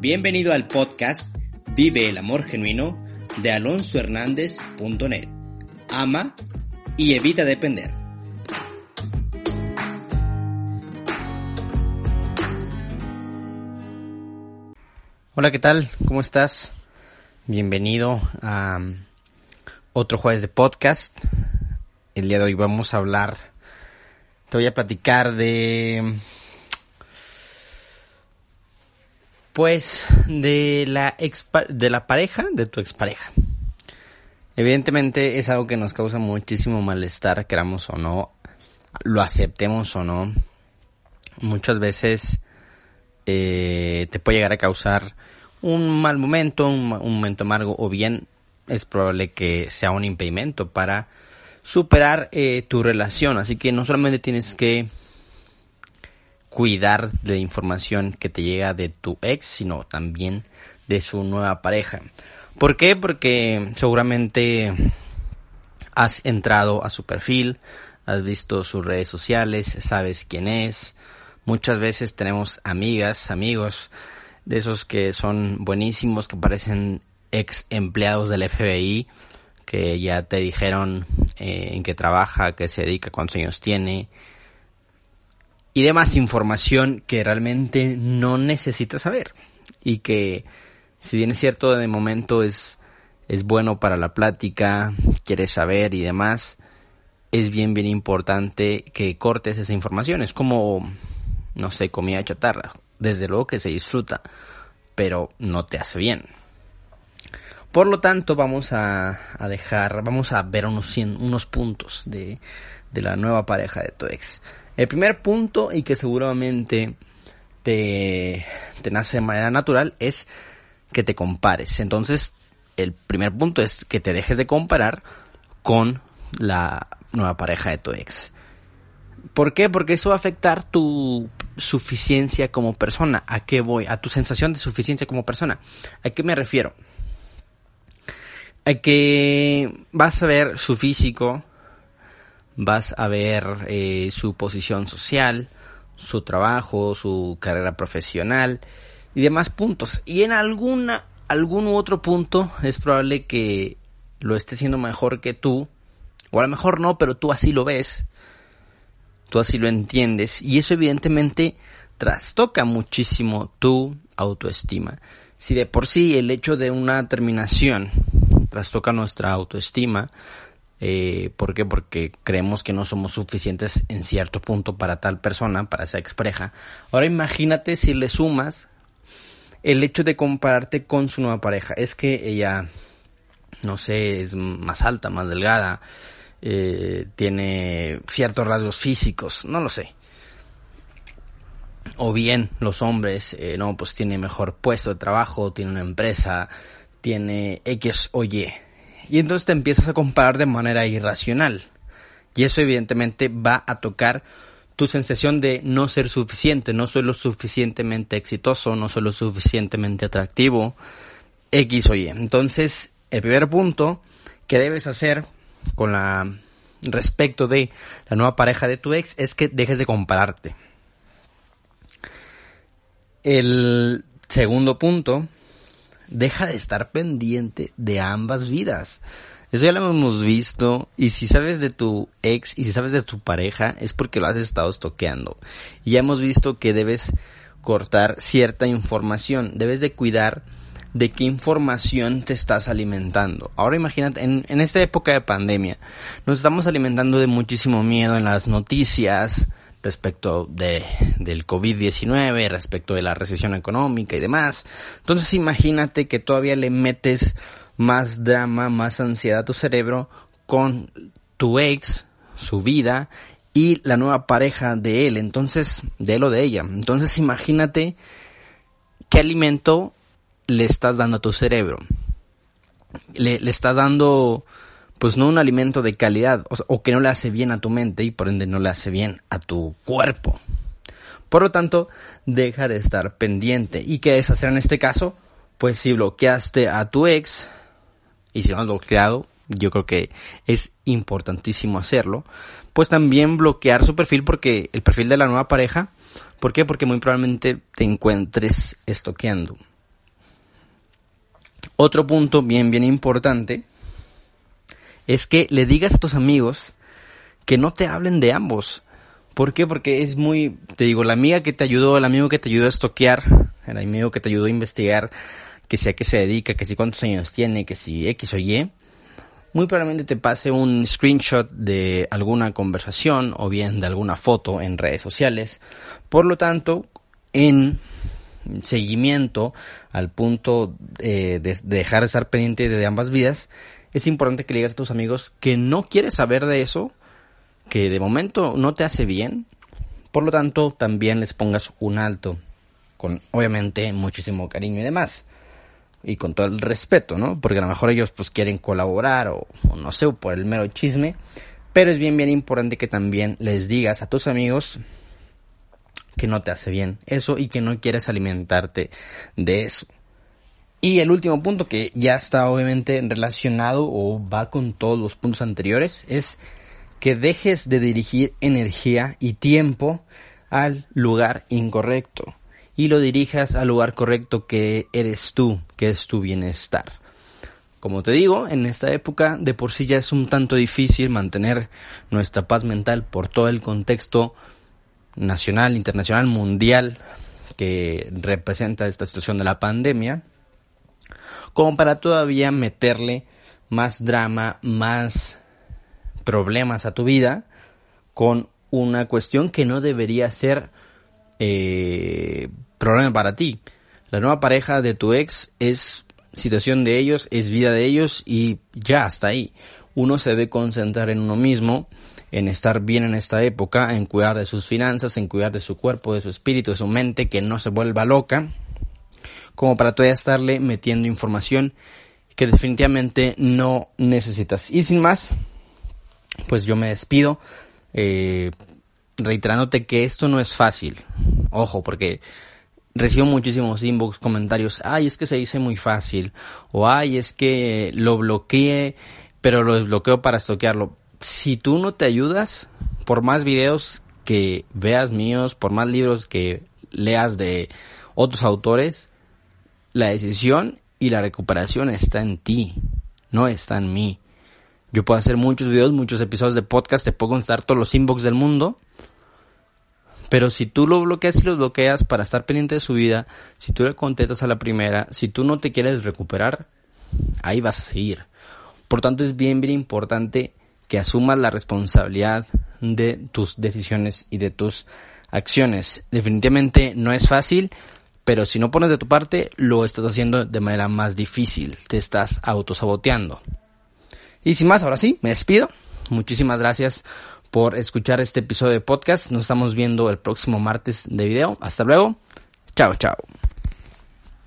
Bienvenido al podcast Vive el Amor Genuino de alonsohernández.net. Ama y evita depender. Hola, ¿qué tal? ¿Cómo estás? Bienvenido a otro jueves de podcast. El día de hoy vamos a hablar, te voy a platicar de, pues, de la, de la pareja de tu expareja. Evidentemente es algo que nos causa muchísimo malestar, queramos o no, lo aceptemos o no. Muchas veces eh, te puede llegar a causar un mal momento, un, momento amargo, o bien es probable que sea un impedimento para superar eh, tu relación. Así que no solamente tienes que cuidar de información que te llega de tu ex, sino también de su nueva pareja. ¿Por qué? Porque seguramente has entrado a su perfil, has visto sus redes sociales, sabes quién es. Muchas veces tenemos amigas, amigos de esos que son buenísimos, que parecen ex empleados del FBI, que ya te dijeron eh, en qué trabaja, qué se dedica, cuántos años tiene, y demás información que realmente no necesitas saber. Y que, si bien es cierto, de momento es, es bueno para la plática, quieres saber y demás, es bien, bien importante que cortes esa información. Es como, no sé, comida chatarra desde luego que se disfruta, pero no te hace bien. Por lo tanto, vamos a, dejar, vamos a ver unos, unos puntos de, de la nueva pareja de tu ex. El primer punto, y que seguramente te, te nace de manera natural, es que te compares. Entonces, el primer punto es que te dejes de comparar con la nueva pareja de tu ex. ¿Por qué? Porque eso va a afectar tu suficiencia como persona. ¿A qué voy? A tu sensación de suficiencia como persona. ¿A qué me refiero? A que vas a ver su físico, vas a ver eh, su posición social, su trabajo, su carrera profesional y demás puntos. Y en alguna, algún otro punto es probable que lo esté haciendo mejor que tú, o a lo mejor no, pero tú así lo ves tú así lo entiendes y eso evidentemente trastoca muchísimo tu autoestima. Si de por sí el hecho de una terminación trastoca nuestra autoestima, eh, ¿por qué? Porque creemos que no somos suficientes en cierto punto para tal persona, para esa expareja. Ahora imagínate si le sumas el hecho de compararte con su nueva pareja. Es que ella, no sé, es más alta, más delgada, eh, tiene ciertos rasgos físicos, no lo sé. O bien los hombres, eh, no, pues tiene mejor puesto de trabajo, tiene una empresa, tiene X o Y. Y entonces te empiezas a comparar de manera irracional. Y eso evidentemente va a tocar tu sensación de no ser suficiente, no soy lo suficientemente exitoso, no soy lo suficientemente atractivo, X o Y. Entonces, el primer punto que debes hacer con la respecto de la nueva pareja de tu ex es que dejes de compararte. El segundo punto, deja de estar pendiente de ambas vidas. Eso ya lo hemos visto y si sabes de tu ex y si sabes de tu pareja es porque lo has estado estoqueando. Y ya hemos visto que debes cortar cierta información, debes de cuidar de qué información te estás alimentando. Ahora imagínate, en, esta época de pandemia, nos estamos alimentando de muchísimo miedo en las noticias respecto de, del COVID-19, respecto de la recesión económica y demás. Entonces imagínate que todavía le metes más drama, más ansiedad a tu cerebro con tu ex, su vida y la nueva pareja de él, entonces, de él o de ella. Entonces imagínate qué alimento le estás dando a tu cerebro. Le, estás dando, pues no un alimento de calidad, o, que no le hace bien a tu mente y por ende no le hace bien a tu cuerpo. Por lo tanto, deja de estar pendiente. ¿Y qué es hacer en este caso? Pues si bloqueaste a tu ex, y si no has bloqueado, yo creo que es importantísimo hacerlo, pues también bloquear su perfil porque el perfil de la nueva pareja ¿Por qué? Porque muy probablemente te encuentres estoqueando. Otro punto bien, bien importante es que le digas a tus amigos que no te hablen de ambos. ¿Por qué? Porque es muy, te digo, la amiga que te ayudó, el amigo que te ayudó a estoquear, el amigo que te ayudó a investigar, que si a qué se dedica, que si cuántos años tiene, que si X o Y, muy probablemente te pase un screenshot de alguna conversación o bien de alguna foto en redes sociales. Por lo tanto, en seguimiento al punto eh, de, dejar de estar pendiente de ambas vidas, es importante que le digas a tus amigos que no quieres saber de eso, que de momento no te hace bien, por lo tanto también les pongas un alto, con obviamente muchísimo cariño y demás, y con todo el respeto, ¿no? Porque a lo mejor ellos pues quieren colaborar o, no sé, o por el mero chisme, pero es bien bien importante que también les digas a tus amigos que no te hace bien eso y que no quieres alimentarte de eso. Y el último punto que ya está obviamente relacionado o va con todos los puntos anteriores es que dejes de dirigir energía y tiempo al lugar incorrecto y lo dirijas al lugar correcto que eres tú, que es tu bienestar. Como te digo, en esta época de por sí ya es un tanto difícil mantener nuestra paz mental por todo el contexto nacional, internacional, mundial que representa esta situación de la pandemia, como para todavía meterle más drama, más problemas a tu vida con una cuestión que no debería ser eh, problema para ti. La nueva pareja de tu ex es situación de ellos, es vida de ellos y ya hasta ahí. Uno se debe concentrar en uno mismo en estar bien en esta época, en cuidar de sus finanzas, en cuidar de su cuerpo, de su espíritu, de su mente, que no se vuelva loca, como para todavía estarle metiendo información que definitivamente no necesitas. Y sin más, pues yo me despido, eh, reiterándote que esto no es fácil. Ojo, porque recibo muchísimos inbox, comentarios, ay, es que se dice muy fácil, o ay, es que lo bloqueé, pero lo desbloqueo para estoquearlo si tú no te ayudas, por más videos que veas míos, por más libros que leas de otros autores, la decisión y la recuperación está en ti, no está en mí. Yo puedo hacer muchos videos, muchos episodios de podcast, te puedo contar todos los inbox del mundo, pero si tú lo bloqueas y lo bloqueas para estar pendiente de su vida, si tú le contestas a la primera, si tú no te quieres recuperar, ahí vas a seguir. Por tanto, es bien, bien importante que asumas la responsabilidad de tus decisiones y de tus acciones. Definitivamente no es fácil, pero si no pones de tu parte, lo estás haciendo de manera más difícil, te estás autosaboteando. Y sin más, ahora sí, me despido. Muchísimas gracias por escuchar este episodio de podcast. Nos estamos viendo el próximo martes de video. Hasta luego. Chao, chao.